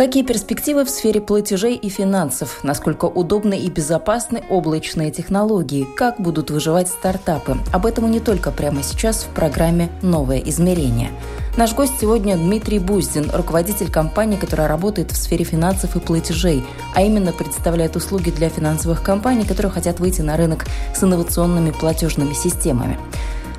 Какие перспективы в сфере платежей и финансов? Насколько удобны и безопасны облачные технологии? Как будут выживать стартапы? Об этом и не только прямо сейчас в программе «Новое измерение». Наш гость сегодня Дмитрий Буздин, руководитель компании, которая работает в сфере финансов и платежей, а именно представляет услуги для финансовых компаний, которые хотят выйти на рынок с инновационными платежными системами.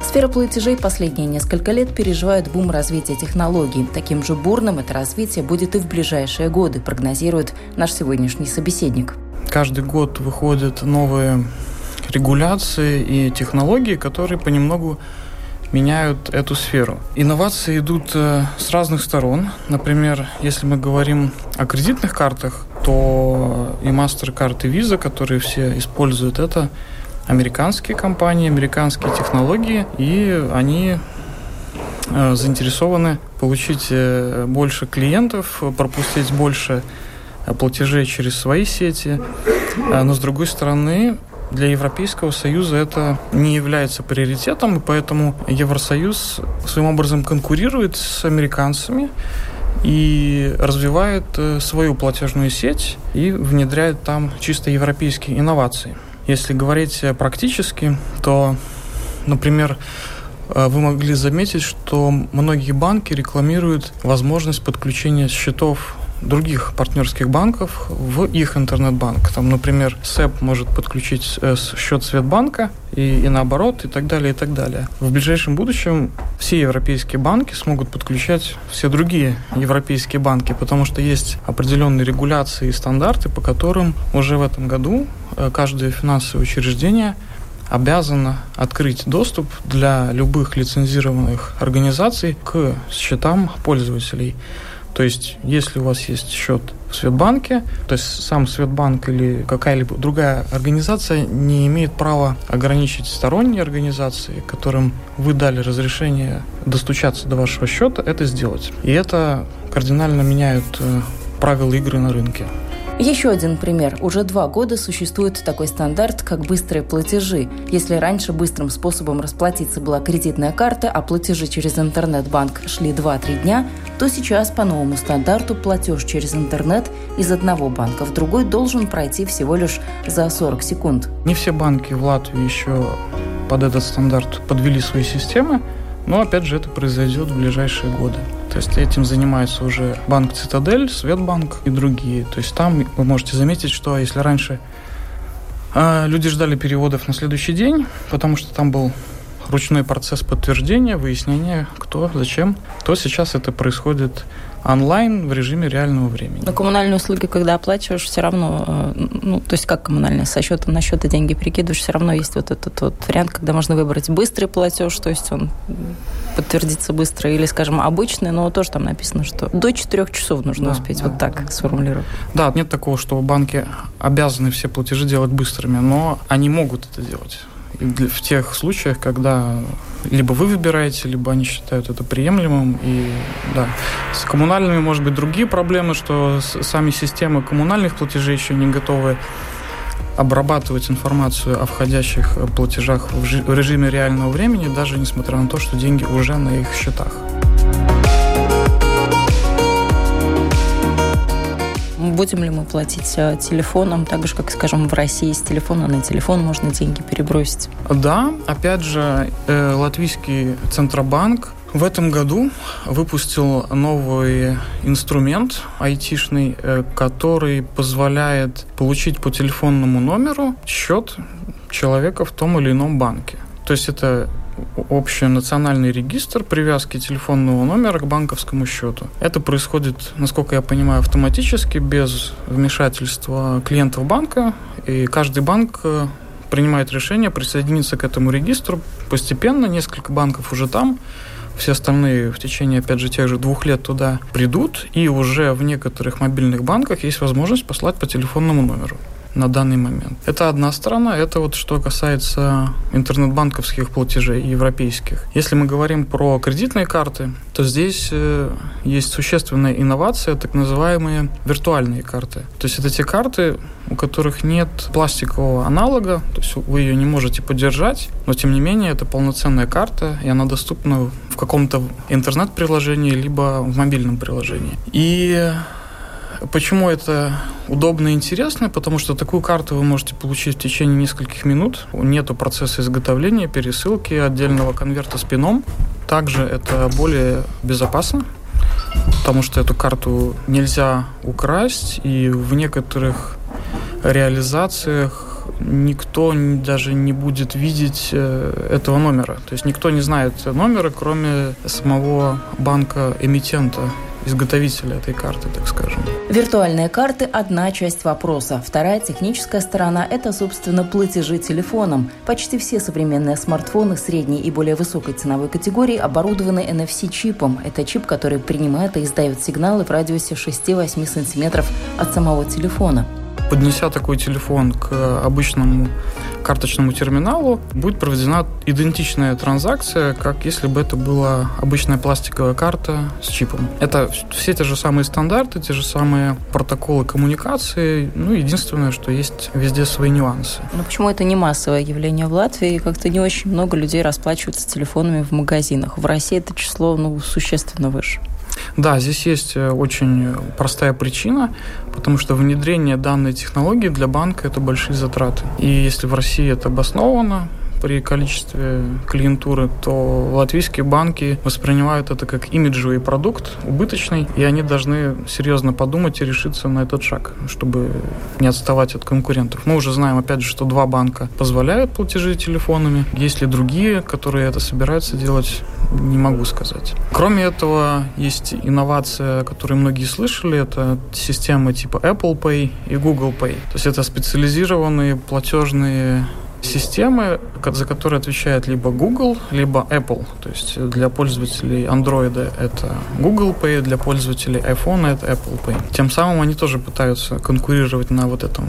Сфера платежей последние несколько лет переживает бум развития технологий. Таким же бурным это развитие будет и в ближайшие годы, прогнозирует наш сегодняшний собеседник. Каждый год выходят новые регуляции и технологии, которые понемногу меняют эту сферу. Инновации идут э, с разных сторон. Например, если мы говорим о кредитных картах, то и MasterCard, и Visa, которые все используют это, американские компании, американские технологии, и они э, заинтересованы получить э, больше клиентов, пропустить больше э, платежей через свои сети. Но с другой стороны, для Европейского Союза это не является приоритетом, и поэтому Евросоюз своим образом конкурирует с американцами и развивает свою платежную сеть и внедряет там чисто европейские инновации. Если говорить практически, то, например, э, вы могли заметить, что многие банки рекламируют возможность подключения счетов других партнерских банков в их интернет-банк. Там, например, СЭП может подключить счет Светбанка и, и наоборот, и так далее, и так далее. В ближайшем будущем все европейские банки смогут подключать все другие европейские банки, потому что есть определенные регуляции и стандарты, по которым уже в этом году э, каждое финансовое учреждение обязано открыть доступ для любых лицензированных организаций к счетам пользователей. То есть, если у вас есть счет в Светбанке, то есть сам Светбанк или какая-либо другая организация не имеет права ограничить сторонние организации, которым вы дали разрешение достучаться до вашего счета, это сделать. И это кардинально меняет э, правила игры на рынке. Еще один пример. Уже два года существует такой стандарт, как быстрые платежи. Если раньше быстрым способом расплатиться была кредитная карта, а платежи через интернет-банк шли 2-3 дня, то сейчас по новому стандарту платеж через интернет из одного банка в другой должен пройти всего лишь за 40 секунд. Не все банки в Латвии еще под этот стандарт подвели свои системы, но опять же это произойдет в ближайшие годы. То есть этим занимается уже банк Цитадель, Светбанк и другие. То есть там вы можете заметить, что если раньше э, люди ждали переводов на следующий день, потому что там был ручной процесс подтверждения, выяснения, кто, зачем, то сейчас это происходит онлайн в режиме реального времени. Но коммунальные услуги, когда оплачиваешь, все равно, э, ну, то есть как коммунальные, со счета на счет деньги перекидываешь, все равно есть вот этот вот вариант, когда можно выбрать быстрый платеж, то есть он подтвердится быстро, или, скажем, обычный, но тоже там написано, что до 4 часов нужно да, успеть, да, вот так да. сформулировать. Да, нет такого, что банки обязаны все платежи делать быстрыми, но они могут это делать в тех случаях, когда либо вы выбираете, либо они считают это приемлемым. И да, с коммунальными, может быть, другие проблемы, что сами системы коммунальных платежей еще не готовы обрабатывать информацию о входящих платежах в режиме реального времени, даже несмотря на то, что деньги уже на их счетах. Будем ли мы платить э, телефоном, так же, как, скажем, в России с телефона на телефон можно деньги перебросить? Да, опять же, э, латвийский Центробанк в этом году выпустил новый инструмент айтишный, э, который позволяет получить по телефонному номеру счет человека в том или ином банке. То есть это общий национальный регистр привязки телефонного номера к банковскому счету. Это происходит, насколько я понимаю, автоматически, без вмешательства клиентов банка, и каждый банк э, принимает решение присоединиться к этому регистру постепенно. Несколько банков уже там, все остальные в течение, опять же, тех же двух лет туда придут, и уже в некоторых мобильных банках есть возможность послать по телефонному номеру. На данный момент. Это одна сторона, это вот что касается интернет-банковских платежей европейских. Если мы говорим про кредитные карты, то здесь э, есть существенная инновация, так называемые виртуальные карты. То есть это те карты, у которых нет пластикового аналога, то есть вы ее не можете поддержать, но тем не менее это полноценная карта, и она доступна в каком-то интернет-приложении, либо в мобильном приложении. И Почему это удобно и интересно? Потому что такую карту вы можете получить в течение нескольких минут. Нету процесса изготовления, пересылки, отдельного конверта с пином. Также это более безопасно, потому что эту карту нельзя украсть, и в некоторых реализациях никто даже не будет видеть э, этого номера. То есть никто не знает номера, кроме самого банка-эмитента изготовителя этой карты, так скажем. Виртуальные карты – одна часть вопроса. Вторая техническая сторона – это, собственно, платежи телефоном. Почти все современные смартфоны средней и более высокой ценовой категории оборудованы NFC-чипом. Это чип, который принимает и издает сигналы в радиусе 6-8 сантиметров от самого телефона поднеся такой телефон к обычному карточному терминалу, будет проведена идентичная транзакция, как если бы это была обычная пластиковая карта с чипом. Это все те же самые стандарты, те же самые протоколы коммуникации. Ну, единственное, что есть везде свои нюансы. Но почему это не массовое явление в Латвии? Как-то не очень много людей расплачиваются телефонами в магазинах. В России это число ну, существенно выше. Да, здесь есть э, очень простая причина, потому что внедрение данной технологии для банка – это большие затраты. И если в России это обосновано, при количестве клиентуры, то латвийские банки воспринимают это как имиджевый продукт, убыточный, и они должны серьезно подумать и решиться на этот шаг, чтобы не отставать от конкурентов. Мы уже знаем, опять же, что два банка позволяют платежи телефонами. Есть ли другие, которые это собираются делать, не могу сказать. Кроме этого, есть инновация, которую многие слышали, это системы типа Apple Pay и Google Pay. То есть это специализированные платежные системы, за которые отвечает либо Google, либо Apple. То есть для пользователей Android это Google Pay, для пользователей iPhone это Apple Pay. Тем самым они тоже пытаются конкурировать на вот этом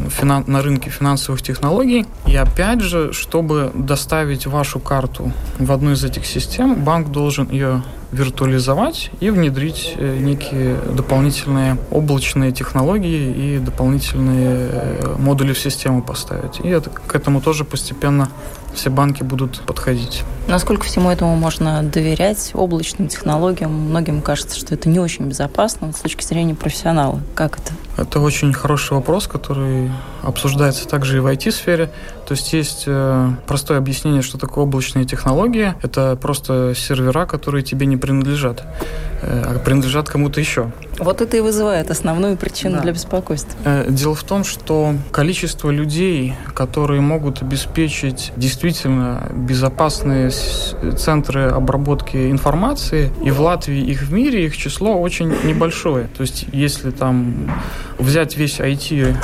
на рынке финансовых технологий. И опять же, чтобы доставить вашу карту в одну из этих систем, банк должен ее виртуализовать и внедрить э, некие дополнительные облачные технологии и дополнительные э, модули в систему поставить. И это, к этому тоже постепенно все банки будут подходить. Насколько всему этому можно доверять облачным технологиям? Многим кажется, что это не очень безопасно с точки зрения профессионала. Как это? Это очень хороший вопрос, который обсуждается также и в IT-сфере. То есть есть э, простое объяснение, что такое облачные технологии. Это просто сервера, которые тебе не принадлежат, э, а принадлежат кому-то еще. Вот это и вызывает основную причину да. для беспокойства. Э, дело в том, что количество людей, которые могут обеспечить действительно безопасные центры обработки информации, и в Латвии, их в мире, их число очень небольшое. То есть если там взять весь IT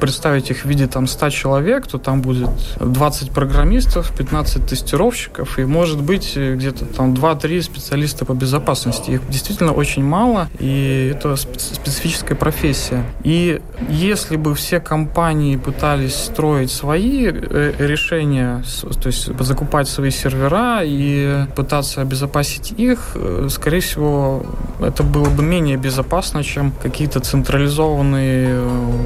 представить их в виде там 100 человек, то там будет 20 программистов, 15 тестировщиков и, может быть, где-то там 2-3 специалиста по безопасности. Их действительно очень мало, и это специфическая профессия. И если бы все компании пытались строить свои э, решения, то есть закупать свои сервера и пытаться обезопасить их, э, скорее всего, это было бы менее безопасно, чем какие-то централизованные э,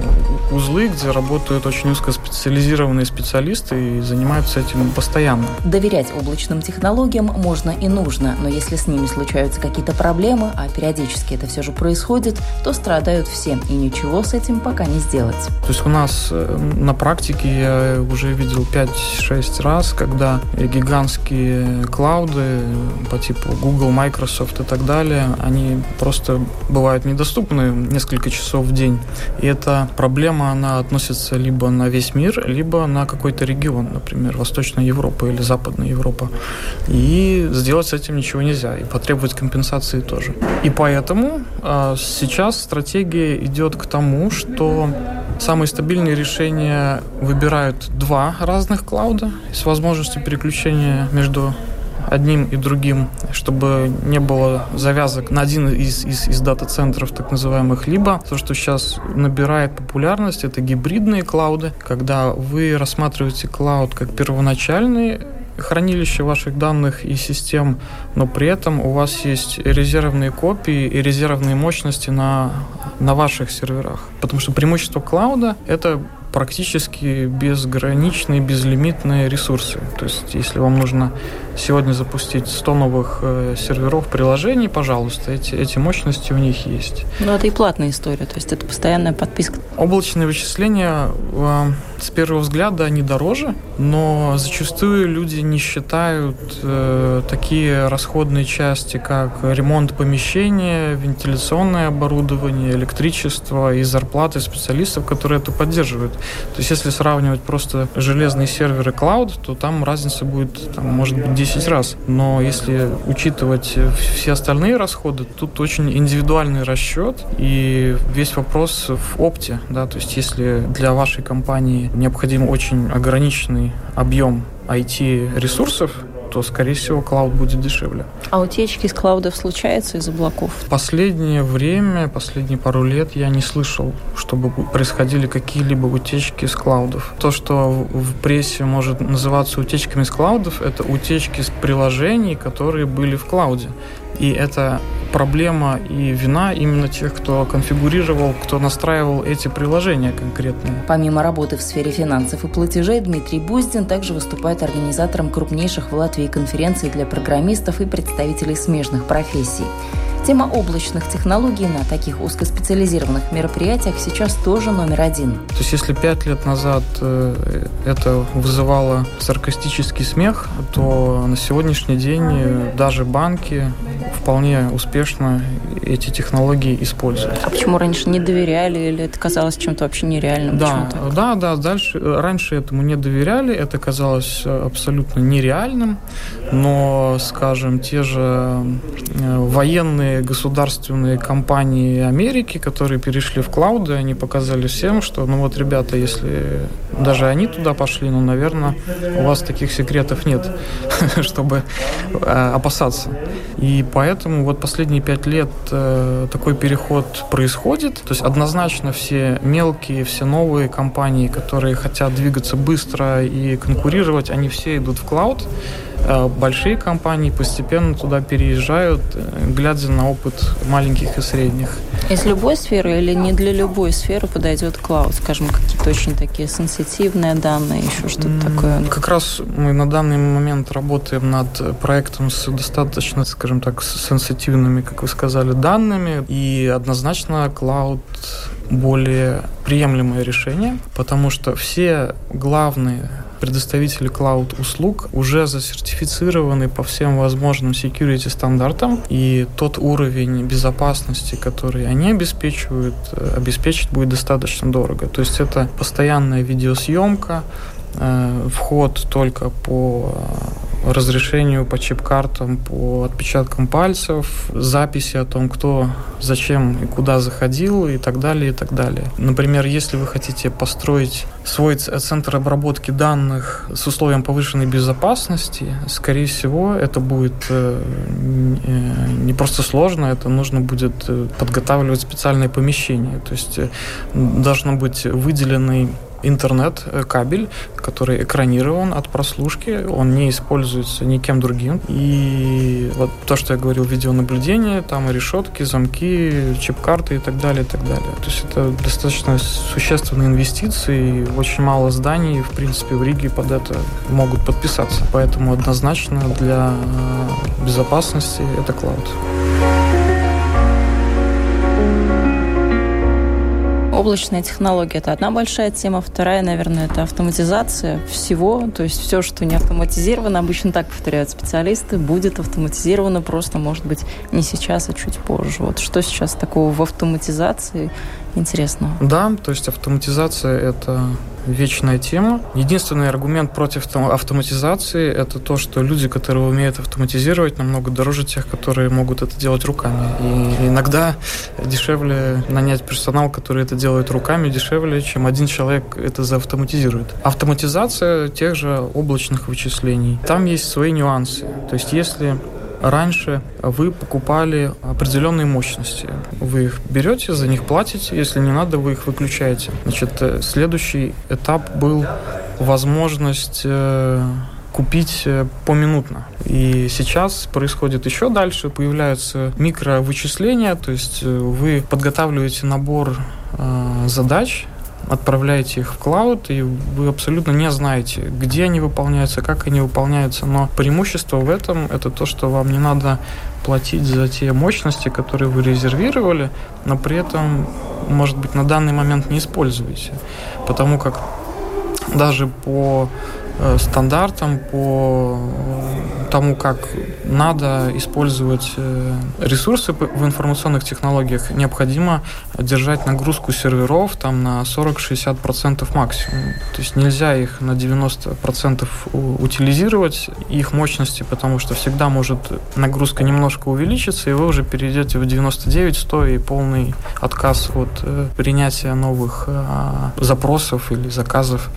узлы узлы, где работают очень узкоспециализированные специалисты и занимаются этим постоянно. Доверять облачным технологиям можно и нужно, но если с ними случаются какие-то проблемы, а периодически это все же происходит, то страдают все, и ничего с этим пока не сделать. То есть у нас э, на практике я уже видел 5-6 раз, когда гигантские клауды по типу Google, Microsoft и так далее, они просто бывают недоступны несколько часов в день. И эта проблема, она относится либо на весь мир, либо на какой-то регион, например, Восточная Европа или Западная Европа. И сделать с этим ничего нельзя, и потребовать компенсации тоже. И поэтому а, сейчас стратегия идет к тому, что самые стабильные решения выбирают два разных клауда с возможностью переключения между одним и другим, чтобы не было завязок на один из, из, из дата-центров, так называемых, либо то, что сейчас набирает популярность, это гибридные клауды, когда вы рассматриваете клауд как первоначальный хранилище ваших данных и систем, но при этом у вас есть резервные копии и резервные мощности на, на ваших серверах. Потому что преимущество клауда — это практически безграничные, безлимитные ресурсы. То есть, если вам нужно сегодня запустить 100 новых э, серверов приложений, пожалуйста, эти, эти мощности у них есть. Ну, это и платная история, то есть это постоянная подписка. Облачные вычисления э, с первого взгляда они дороже, но зачастую люди не считают э, такие расходные части, как ремонт помещения, вентиляционное оборудование, электричество и зарплаты специалистов, которые это поддерживают. То есть, если сравнивать просто железные серверы клауд, то там разница будет, там, может быть, 10 раз. Но если учитывать все остальные расходы, тут очень индивидуальный расчет и весь вопрос в опте. Да? То есть, если для вашей компании необходим очень ограниченный объем IT-ресурсов, то, скорее всего, клауд будет дешевле. А утечки из клаудов случаются из облаков? Последнее время, последние пару лет я не слышал, чтобы происходили какие-либо утечки из клаудов. То, что в прессе может называться утечками из клаудов, это утечки из приложений, которые были в клауде. И это проблема и вина именно тех, кто конфигурировал, кто настраивал эти приложения конкретные. Помимо работы в сфере финансов и платежей, Дмитрий Буздин также выступает организатором крупнейших в Латвии конференций для программистов и представителей смежных профессий. Тема облачных технологий на таких узкоспециализированных мероприятиях сейчас тоже номер один. То есть если пять лет назад э, это вызывало саркастический смех, то на сегодняшний день э, даже банки вполне успешно эти технологии используют. А почему раньше не доверяли или это казалось чем-то вообще нереальным? Да, да, да. Дальше, э, раньше этому не доверяли, это казалось абсолютно нереальным, но, скажем, те же военные государственные компании Америки, которые перешли в клауды, они показали всем, что, ну вот, ребята, если даже они туда пошли, ну, наверное, у вас таких секретов нет, чтобы э, опасаться. И поэтому вот последние пять лет э, такой переход происходит. То есть однозначно все мелкие, все новые компании, которые хотят двигаться быстро и конкурировать, они все идут в клауд. Э, большие компании постепенно туда переезжают, э, глядя на опыт маленьких и средних. Из любой сферы или не для любой сферы подойдет клауд? Скажем, какие-то очень такие сенситивные данные, еще что-то такое? Как раз мы на данный момент работаем над проектом с достаточно, скажем так, сенситивными, как вы сказали, данными. И однозначно клауд более приемлемое решение, потому что все главные предоставители клауд-услуг уже засертифицированы по всем возможным security стандартам, и тот уровень безопасности, который они обеспечивают, э, обеспечить будет достаточно дорого. То есть это постоянная видеосъемка, э, вход только по разрешению по чип-картам, по отпечаткам пальцев, записи о том, кто, зачем и куда заходил и так далее, и так далее. Например, если вы хотите построить свой центр обработки данных с условием повышенной безопасности, скорее всего, это будет э, не просто сложно, это нужно будет э, подготавливать специальное помещение. То есть э, должно быть выделенный интернет-кабель, который экранирован от прослушки, он не используется никем другим. И вот то, что я говорил, видеонаблюдение, там и решетки, замки, чип-карты и так далее, и так далее. То есть это достаточно существенные инвестиции, очень мало зданий, в принципе, в Риге под это могут подписаться. Поэтому однозначно для безопасности это клауд. Облачная технология – это одна большая тема. Вторая, наверное, это автоматизация всего. То есть все, что не автоматизировано, обычно так повторяют специалисты, будет автоматизировано просто, может быть, не сейчас, а чуть позже. Вот что сейчас такого в автоматизации интересного? Да, то есть автоматизация – это вечная тема. Единственный аргумент против автоматизации – это то, что люди, которые умеют автоматизировать, намного дороже тех, которые могут это делать руками. И иногда дешевле нанять персонал, который это делает руками, дешевле, чем один человек это заавтоматизирует. Автоматизация тех же облачных вычислений. Там есть свои нюансы. То есть если Раньше вы покупали определенные мощности. Вы их берете, за них платите, если не надо, вы их выключаете. Значит, э, следующий этап был возможность э, купить э, поминутно. И сейчас происходит еще дальше, появляются микровычисления, то есть вы подготавливаете набор задач, отправляете их в клауд, и вы абсолютно не знаете, где они выполняются, как они выполняются. Но преимущество в этом – это то, что вам не надо платить за те мощности, которые вы резервировали, но при этом, может быть, на данный момент не используете. Потому как даже по стандартам, по тому, как надо использовать э, ресурсы в информационных технологиях, необходимо держать нагрузку серверов там на 40-60% максимум. То есть нельзя их на 90% утилизировать, их мощности, потому что всегда может нагрузка немножко увеличиться, и вы уже перейдете в 99-100 и полный отказ от э, принятия новых запросов или заказов.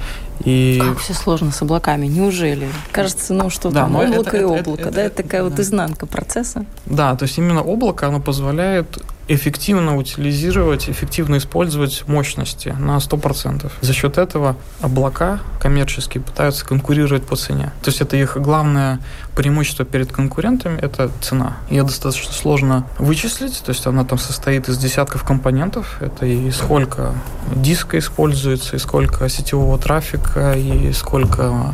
И... Как все сложно с облаками, неужели? Кажется, ну что да, там, облако это, и облако, это, да, это, это такая да. вот изнанка процесса. Да, то есть именно облако, оно позволяет эффективно утилизировать, эффективно использовать мощности на 100%. За счет этого облака коммерческие пытаются конкурировать по цене. То есть это их главное преимущество перед конкурентами – это цена. Ее достаточно сложно вычислить, то есть она там состоит из десятков компонентов. Это и сколько диска используется, и сколько сетевого трафика, и сколько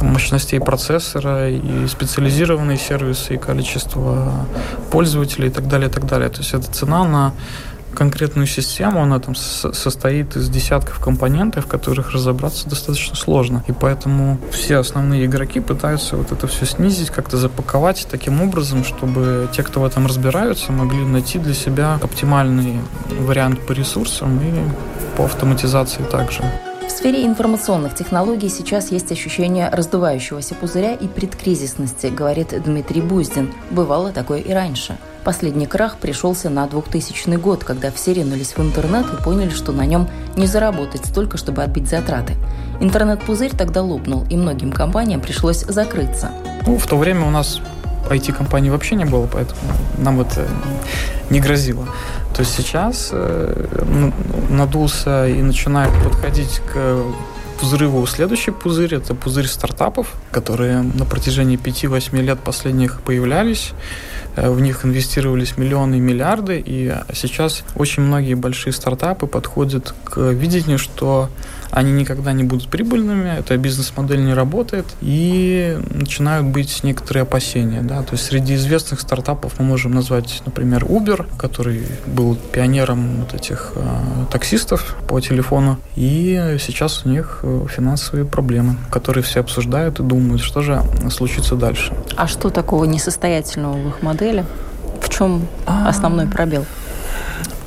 мощностей процессора, и специализированные сервисы, и количество пользователей и так далее, и так далее. То есть это цена на конкретную систему, она там состоит из десятков компонентов, в которых разобраться достаточно сложно. И поэтому все основные игроки пытаются вот это все снизить, как-то запаковать таким образом, чтобы те, кто в этом разбираются, могли найти для себя оптимальный вариант по ресурсам и по автоматизации также. В сфере информационных технологий сейчас есть ощущение раздувающегося пузыря и предкризисности, говорит Дмитрий Буздин. Бывало такое и раньше. Последний крах пришелся на 2000 год, когда все ринулись в интернет и поняли, что на нем не заработать столько, чтобы отбить затраты. Интернет-пузырь тогда лопнул, и многим компаниям пришлось закрыться. Ну, в то время у нас IT-компаний вообще не было, поэтому нам это не грозило. То есть сейчас э, надулся и начинает подходить к взрыву следующий пузырь. Это пузырь стартапов, которые на протяжении 5-8 лет последних появлялись. Э, в них инвестировались миллионы и миллиарды, и сейчас очень многие большие стартапы подходят к видению, что они никогда не будут прибыльными, эта бизнес-модель не работает, и начинают быть некоторые опасения. Да? То есть среди известных стартапов мы можем назвать, например, Uber, который был пионером вот этих э, таксистов по телефону, и сейчас у них э, финансовые проблемы, которые все обсуждают и думают, что же случится дальше. А что такого несостоятельного в их модели? В чем а. основной пробел?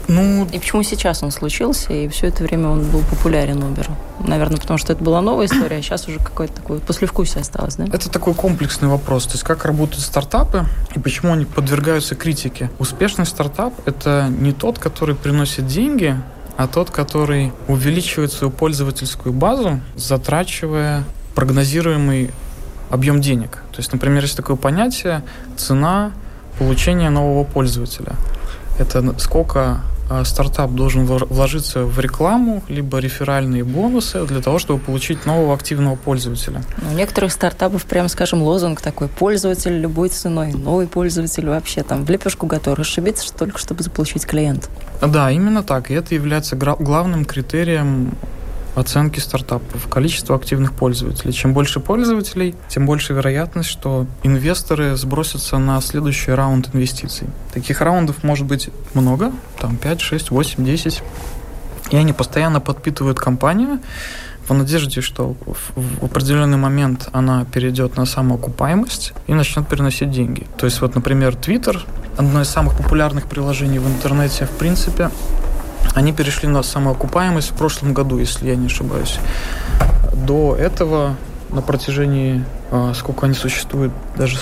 Ну, и почему сейчас он случился, и все это время он был популярен Uber? Наверное, потому что это была новая история, а сейчас уже какое-то такое послевкусие осталось, да? Это такой комплексный вопрос. То есть, как работают стартапы и почему они подвергаются критике. Успешный стартап – это не тот, который приносит деньги, а тот, который увеличивает свою пользовательскую базу, затрачивая прогнозируемый объем денег. То есть, например, есть такое понятие цена получения нового пользователя. Это сколько а, стартап должен вложиться в рекламу, либо реферальные бонусы для того, чтобы получить нового активного пользователя. У некоторых стартапов, прямо скажем, лозунг такой «пользователь любой ценой», новый пользователь вообще там в лепешку готов расшибиться только, чтобы заполучить клиента. Да, именно так. И это является главным критерием оценки стартапов, количество активных пользователей. Чем больше пользователей, тем больше вероятность, что инвесторы сбросятся на следующий раунд инвестиций. Таких раундов может быть много, там 5, 6, 8, 10. И они постоянно подпитывают компанию в надежде, что в определенный момент она перейдет на самоокупаемость и начнет переносить деньги. То есть вот, например, Twitter, одно из самых популярных приложений в интернете, в принципе, Они перешли на самоокупаемость в прошлом году, если я не ошибаюсь. До этого на протяжении, а, сколько они существуют, даже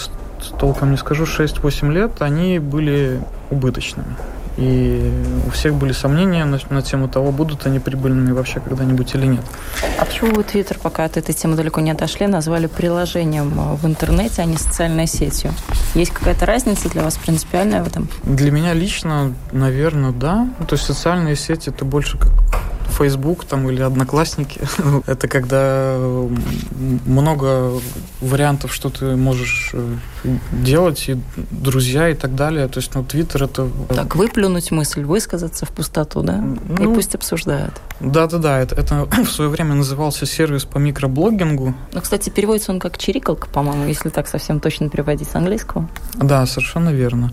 толком не скажу, 6-8 лет, они были убыточными. И у всех были сомнения на, на тему того, будут они прибыльными вообще когда-нибудь или нет. А почему вы Твиттер, пока от этой темы далеко не отошли, назвали приложением в интернете, а не социальной сетью? Есть какая-то разница для вас принципиальная в этом? Для меня лично, наверное, да. То есть социальные сети это больше как Facebook там или Одноклассники. это когда много вариантов, что ты можешь э, делать, и друзья и так далее. То есть, ну, Твиттер это... Так, выплюнуть мысль, высказаться в пустоту, да? Ну, и пусть обсуждают. Да-да-да, это, это в свое время назывался сервис по микроблогингу. Ну, кстати, переводится он как чирикалка, по-моему, если так совсем точно переводить с английского. Да, совершенно верно.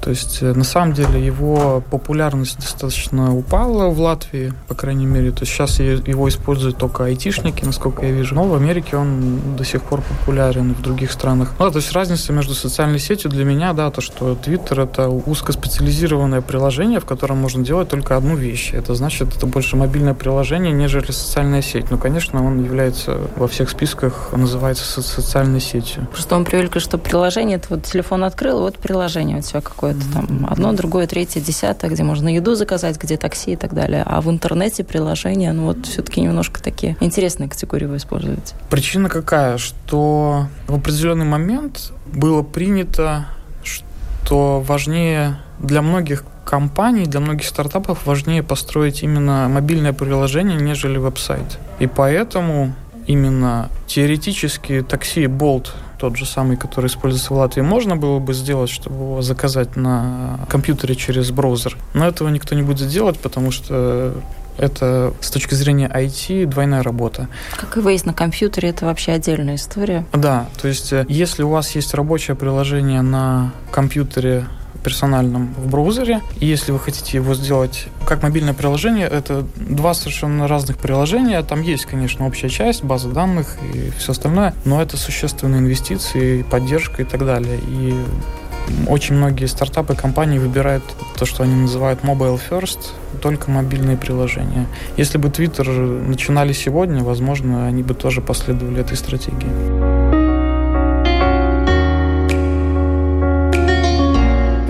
То есть, э, на самом деле, его популярность достаточно упала в Латвии, по крайней мере. То есть, сейчас его используют только айтишники, насколько я вижу. Но в Америке он до сих пор популярен, в других странах. Ну, то есть, разница между социальной сетью для меня, да, то, что Twitter — это узкоспециализированное приложение, в котором можно делать только одну вещь. Это значит, это больше мобильное приложение, нежели социальная сеть. Ну, конечно, он является во всех списках, называется социальной сетью. Просто он привык, что приложение, это вот телефон открыл, вот приложение у тебя какое какое-то там одно, другое, третье, десятое, где можно еду заказать, где такси и так далее. А в интернете приложения, ну вот все-таки немножко такие интересные категории вы используете. Причина какая? Что в определенный момент было принято, что важнее для многих компаний, для многих стартапов важнее построить именно мобильное приложение, нежели веб-сайт. И поэтому именно теоретически такси Bolt тот же самый, который используется в Латвии, можно было бы сделать, чтобы его заказать на компьютере через браузер. Но этого никто не будет делать, потому что это с точки зрения IT двойная работа. Как и выезд на компьютере, это вообще отдельная история. Да, то есть э, если у вас есть рабочее приложение на компьютере персональном в браузере. И если вы хотите его сделать как мобильное приложение, это два совершенно разных приложения. Там есть, конечно, общая часть, база данных и все остальное, но это существенные инвестиции, поддержка и так далее. И очень многие стартапы компании выбирают то, что они называют mobile first, только мобильные приложения. Если бы Twitter начинали сегодня, возможно, они бы тоже последовали этой стратегии.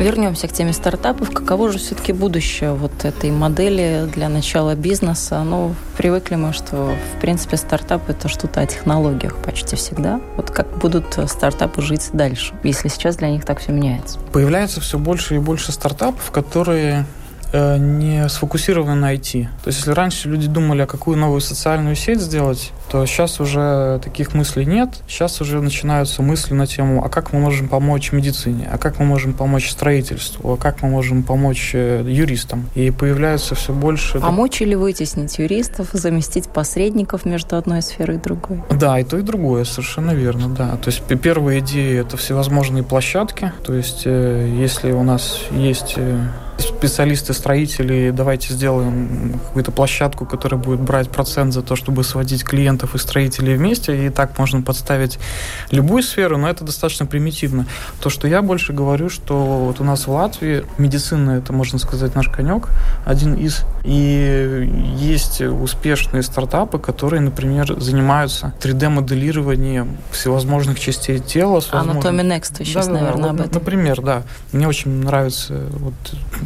Вернемся к теме стартапов. Каково же все-таки будущее вот этой модели для начала бизнеса? Ну, привыкли мы, что, в принципе, стартап – это что-то о технологиях почти всегда. Вот как будут стартапы жить дальше, если сейчас для них так все меняется? Появляется все больше и больше стартапов, которые Э, не сфокусированы на IT. То есть, если раньше люди думали, а какую новую социальную сеть сделать, то сейчас уже таких мыслей нет. Сейчас уже начинаются мысли на тему, а как мы можем помочь медицине, а как мы можем помочь строительству, а как мы можем помочь э, юристам. И появляются все больше... Помочь или вытеснить юристов, заместить посредников между одной сферой и другой? Да, и то, и другое, совершенно верно, да. То есть первая идея — это всевозможные площадки. То есть э, если у нас есть специалисты, строители, давайте сделаем какую-то площадку, которая будет брать процент за то, чтобы сводить клиентов и строителей вместе, и так можно подставить любую сферу, но это достаточно примитивно. То, что я больше говорю, что вот у нас в Латвии медицина, это, можно сказать, наш конек, один из, и есть успешные стартапы, которые, например, занимаются 3D-моделированием всевозможных частей тела. Anatomy Next, сейчас, да, наверное, об этом. Например, да. Мне очень нравится вот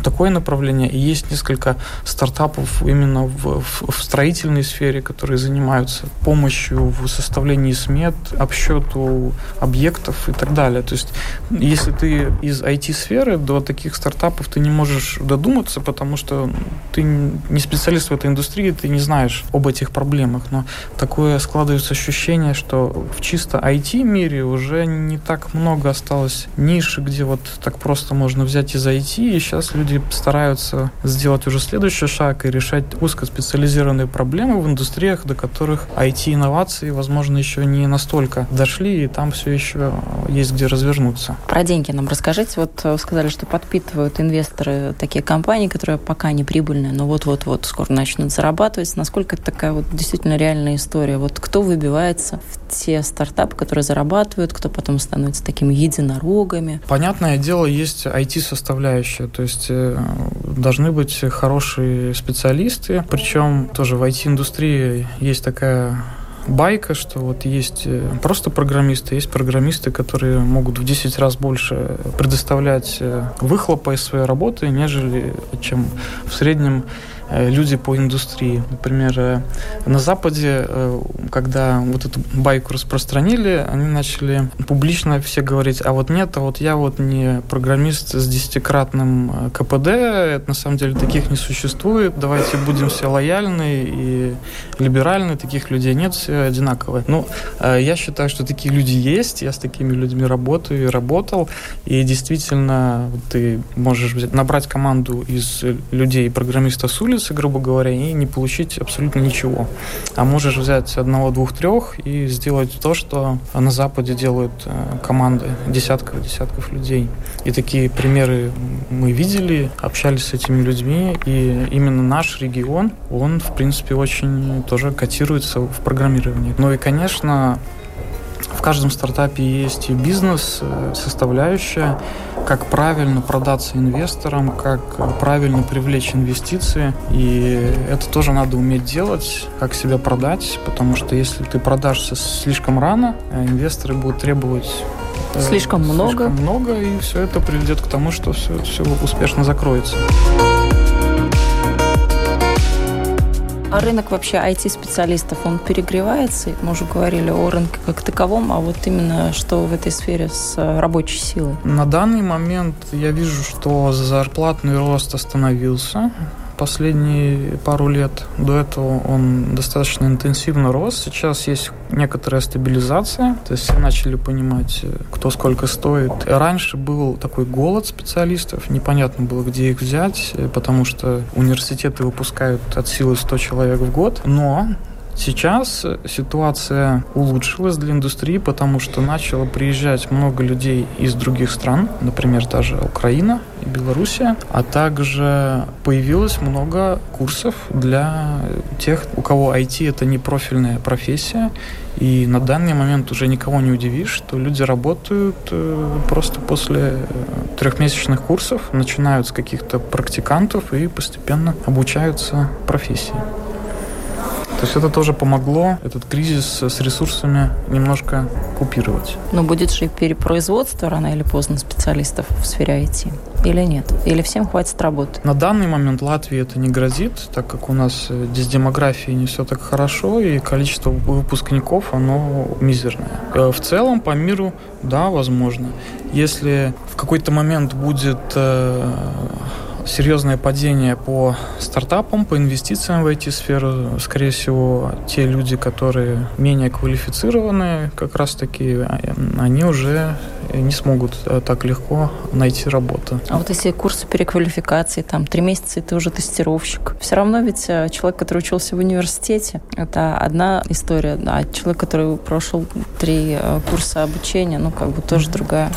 такое направление. И есть несколько стартапов именно в, в, в строительной сфере, которые занимаются помощью в составлении смет, обсчету объектов и так далее. То есть, если ты из IT-сферы до таких стартапов ты не можешь додуматься, потому что ты не специалист в этой индустрии, ты не знаешь об этих проблемах. Но такое складывается ощущение, что в чисто IT-мире уже не так много осталось ниши, где вот так просто можно взять из IT, и сейчас люди стараются сделать уже следующий шаг и решать узкоспециализированные проблемы в индустриях, до которых IT IT-инновации, возможно, еще не настолько дошли, и там все еще есть где развернуться. Про деньги нам расскажите. Вот э, сказали, что подпитывают инвесторы такие компании, которые пока не прибыльные, но вот-вот-вот скоро начнут зарабатывать. Насколько это такая вот действительно реальная история? Вот кто выбивается в те стартапы, которые зарабатывают, кто потом становится такими единорогами? Понятное дело, есть IT-составляющая, то есть э, должны быть хорошие специалисты, причем тоже в IT-индустрии есть такая байка, что вот есть э, просто программисты, есть программисты, которые могут в 10 раз больше предоставлять э, выхлопа из своей работы, нежели чем в среднем Э, люди по индустрии. Например, э, на Западе, э, когда вот эту байку распространили, они начали публично все говорить, а вот нет, а вот я вот не программист с десятикратным КПД, это на самом деле таких не существует, давайте будем все лояльны и либеральны, таких людей нет, все одинаковые. Ну, я считаю, что такие люди есть, я с такими людьми работаю и работал, и действительно ты можешь набрать команду из людей, программистов с улицы, улице, грубо говоря, и не получить абсолютно ничего. А можешь взять одного, двух, трех и сделать то, что на Западе делают э, команды десятков, десятков людей. И такие примеры мы видели, общались с этими людьми, и именно наш регион, он, в принципе, очень тоже котируется в программировании. Ну и, конечно, в каждом стартапе есть и бизнес-составляющая, э, как правильно продаться инвесторам, как правильно привлечь инвестиции. И это тоже надо уметь делать, как себя продать, потому что если ты продашься слишком рано, э, инвесторы будут требовать э, слишком много. Слишком много, и все это приведет к тому, что все, все успешно закроется. А рынок вообще IT-специалистов, он перегревается? Мы уже говорили о рынке как таковом, а вот именно что в этой сфере с рабочей силой? На данный момент я вижу, что зарплатный рост остановился последние пару лет. До этого он достаточно интенсивно рос. Сейчас есть некоторая стабилизация, то есть все начали понимать, кто сколько стоит. Раньше был такой голод специалистов, непонятно было, где их взять, потому что университеты выпускают от силы 100 человек в год, но Сейчас ситуация улучшилась для индустрии, потому что начало приезжать много людей из других стран, например, даже Украина и Белоруссия, а также появилось много курсов для тех, у кого IT это не профильная профессия, и на данный момент уже никого не удивишь, что люди работают э, просто после трехмесячных курсов, начинают с каких-то практикантов и постепенно обучаются профессии. То есть это тоже помогло этот кризис с ресурсами немножко купировать. Но будет же перепроизводство рано или поздно специалистов в сфере IT? Или нет? Или всем хватит работы? На данный момент Латвии это не грозит, так как у нас э, здесь демография не все так хорошо, и количество выпускников, оно мизерное. Э, в целом, по миру, да, возможно. Если в какой-то момент будет э, серьезное падение по стартапам, по инвестициям в IT-сферу. Скорее всего, те люди, которые менее квалифицированы, как раз-таки, а, они уже не смогут э, так легко найти работу. А вот если курсы переквалификации, там, три месяца, и ты уже тестировщик, все равно ведь э, человек, который учился в университете, это одна история, а человек, который прошел три э, курса обучения, ну, как бы тоже другая.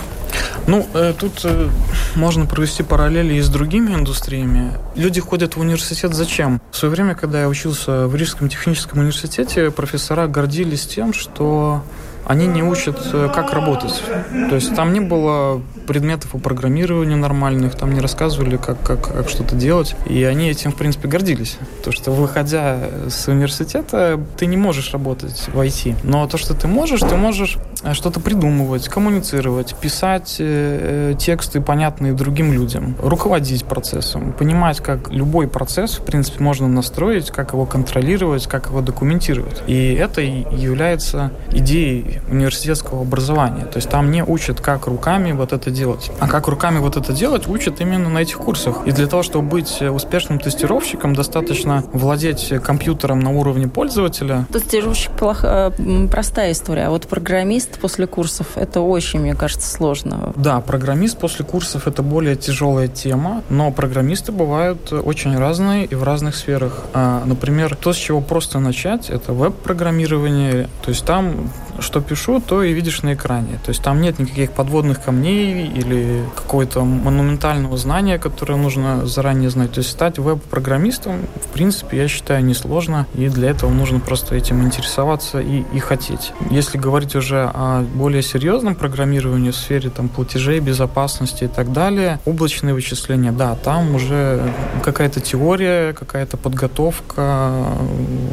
Ну, э, тут э, можно провести параллели и с другими индустриями. Люди ходят в университет зачем? В свое время, когда я учился в Рижском техническом университете, профессора гордились тем, что они не учат, э, как работать. То есть там не было предметов по программированию нормальных, там не рассказывали, как, как, как что-то делать. И они этим, в принципе, гордились. То, что выходя с университета, ты не можешь работать в IT. Но то, что ты можешь, ты можешь э, что-то придумывать, коммуницировать, писать э, тексты, понятные другим людям, руководить процессом, понимать, как любой процесс, в принципе, можно настроить, как его контролировать, как его документировать. И это является идеей университетского образования. То есть там не учат, как руками вот это делать. А как руками вот это делать, учат именно на этих курсах. И для того, чтобы быть успешным тестировщиком, достаточно владеть компьютером на уровне пользователя. Тестировщик плохо, э, простая история, а вот программист после курсов это очень, мне кажется, сложно. Да, программист после курсов это более тяжелая тема, но программисты бывают очень разные и в разных сферах. А, например, то, с чего просто начать, это веб-программирование. То есть там что пишу, то и видишь на экране. То есть там нет никаких подводных камней или какого-то монументального знания, которое нужно заранее знать. То есть стать веб-программистом, в принципе, я считаю, несложно, и для этого нужно просто этим интересоваться и, и хотеть. Если говорить уже о более серьезном программировании в сфере там, платежей, безопасности и так далее, облачные вычисления, да, там уже какая-то теория, какая-то подготовка,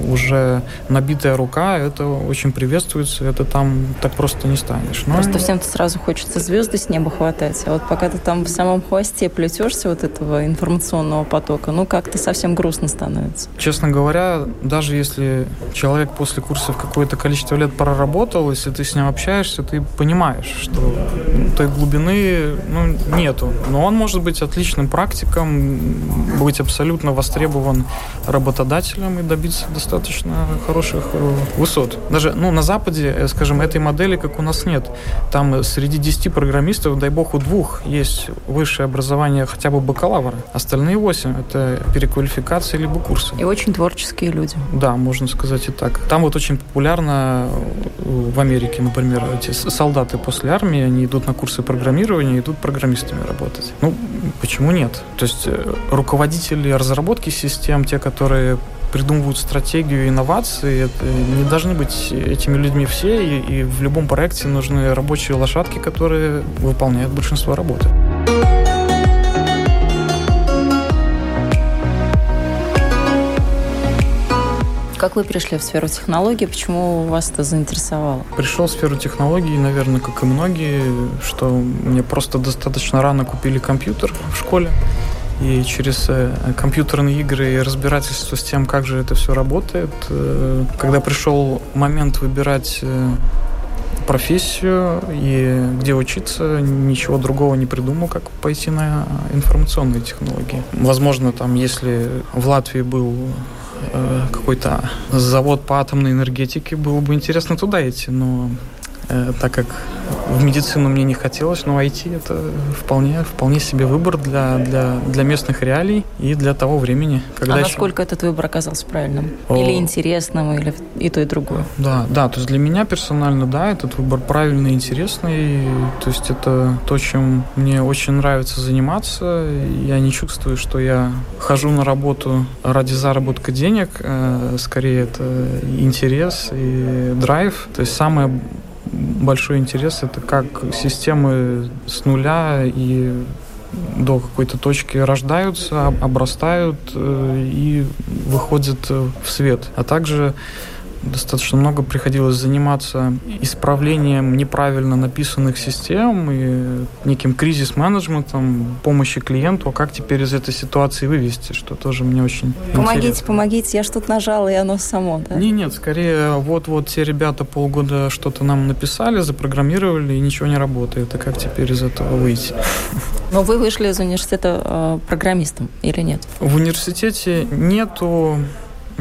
уже набитая рука, это очень приветствуется, это там так просто не станешь. Но... Просто всем-то сразу хочется звезды с неба хватать, а вот пока ты там в самом хвосте плетешься вот этого информационного потока, ну как-то совсем грустно становится. Честно говоря, даже если человек после курсов какое-то количество лет проработал, если ты с ним общаешься, ты понимаешь, что той глубины ну, нету. Но он может быть отличным практиком, быть абсолютно востребован работодателем и добиться достаточно хороших э, высот. Даже ну, на Западе Э, скажем, этой модели, как у нас нет. Там среди 10 программистов, дай бог, у двух есть высшее образование хотя бы бакалавра. Остальные 8 — это переквалификация либо курсы. И очень творческие люди. Да, можно сказать и так. Там вот очень популярно э, в Америке, например, эти солдаты после армии, они идут на курсы программирования, идут программистами работать. Ну, почему нет? То есть э, руководители разработки систем, те, которые придумывают стратегию инноваций. Это не должны быть этими людьми все, и, и в любом проекте нужны рабочие лошадки, которые выполняют большинство работы. Как вы пришли в сферу технологий? Почему вас это заинтересовало? Пришел в сферу технологий, наверное, как и многие, что мне просто достаточно рано купили компьютер в школе. И через э, компьютерные игры и разбирательство с тем, как же это все работает, э, когда пришел момент выбирать э, профессию и где учиться, ничего другого не придумал, как пойти на информационные технологии. Возможно, там, если в Латвии был какой-то завод по атомной энергетике, было бы интересно туда идти, но так как в медицину мне не хотелось, но IT это вполне, вполне себе выбор для, для, для местных реалий и для того времени. Когда а еще... насколько этот выбор оказался правильным? О... Или интересным, или и то, и другое? Да, да, то есть для меня персонально, да, этот выбор правильный и интересный. То есть это то, чем мне очень нравится заниматься. Я не чувствую, что я хожу на работу ради заработка денег. Э, скорее, это интерес и драйв. То есть самое большой интерес это как системы с нуля и до какой-то точки рождаются, обрастают э, и выходят в свет. А также достаточно много приходилось заниматься исправлением неправильно написанных систем и неким кризис-менеджментом, помощи клиенту, а как теперь из этой ситуации вывести, что тоже мне очень Помогите, интересно. помогите, я что-то нажала, и оно само, да? Не, нет, скорее вот-вот те ребята полгода что-то нам написали, запрограммировали, и ничего не работает, а как теперь из этого выйти? Но вы вышли из университета э, программистом или нет? В университете нету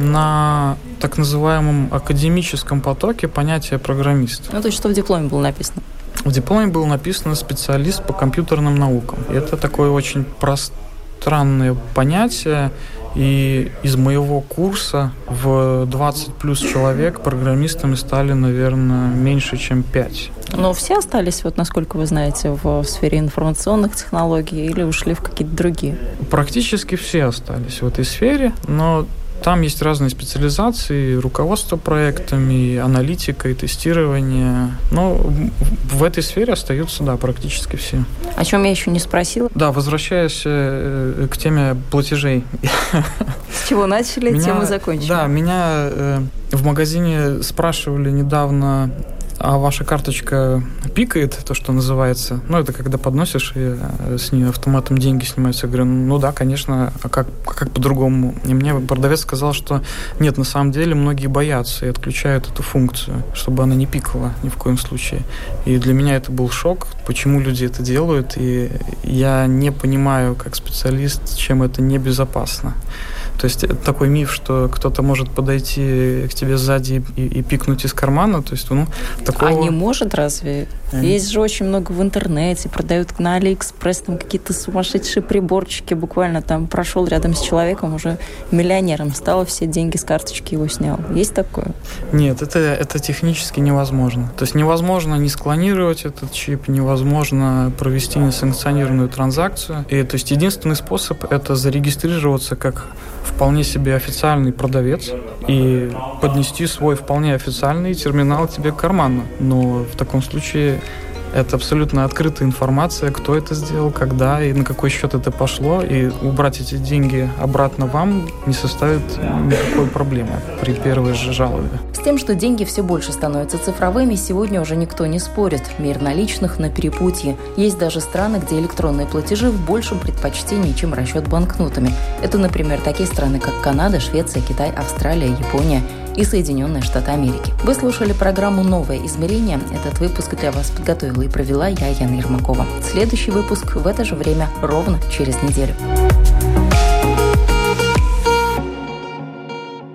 на так называемом академическом потоке понятие программист. Ну, то есть что в дипломе было написано? В дипломе было написано специалист по компьютерным наукам. И это такое очень пространное понятие. И из моего курса в 20 плюс человек программистами стали, наверное, меньше, чем 5. Но все остались, вот насколько вы знаете, в сфере информационных технологий или ушли в какие-то другие? Практически все остались в этой сфере, но там есть разные специализации, руководство проектами, аналитика и тестирование. Но в этой сфере остаются, да, практически все. О чем я еще не спросила? Да, возвращаясь э, к теме платежей. С чего начали, меня, тем и закончили. Да, меня э, в магазине спрашивали недавно, а ваша карточка пикает, то, что называется. Ну, это когда подносишь, и э, с нее автоматом деньги снимаются. Я говорю, ну да, конечно, а как, как по-другому? И мне продавец сказал, что нет, на самом деле многие боятся и отключают эту функцию, чтобы она не пикала ни в коем случае. И для меня это был шок, почему люди это делают, и я не понимаю, как специалист, чем это небезопасно. То есть такой миф, что кто-то может подойти к тебе сзади и, и пикнуть из кармана, то есть, ну, такого... А не может разве? Mm. Есть же очень много в интернете, продают на Алиэкспресс там какие-то сумасшедшие приборчики, буквально там прошел рядом с человеком, уже миллионером стал, все деньги с карточки его снял. Есть такое? Нет, это, это технически невозможно. То есть невозможно не склонировать этот чип, невозможно провести несанкционированную транзакцию. И, то есть единственный способ это зарегистрироваться как вполне себе официальный продавец и поднести свой вполне официальный терминал тебе к карману. Но в таком случае это абсолютно открытая информация, кто это сделал, когда и на какой счет это пошло. И убрать эти деньги обратно вам не составит никакой проблемы при первой же жалобе. С тем, что деньги все больше становятся цифровыми, сегодня уже никто не спорит. Мир наличных на перепутье. Есть даже страны, где электронные платежи в большем предпочтении, чем расчет банкнотами. Это, например, такие страны, как Канада, Швеция, Китай, Австралия, Япония и Соединенные Штаты Америки. Вы слушали программу «Новое измерение». Этот выпуск для вас подготовила и провела я, Яна Ермакова. Следующий выпуск в это же время ровно через неделю.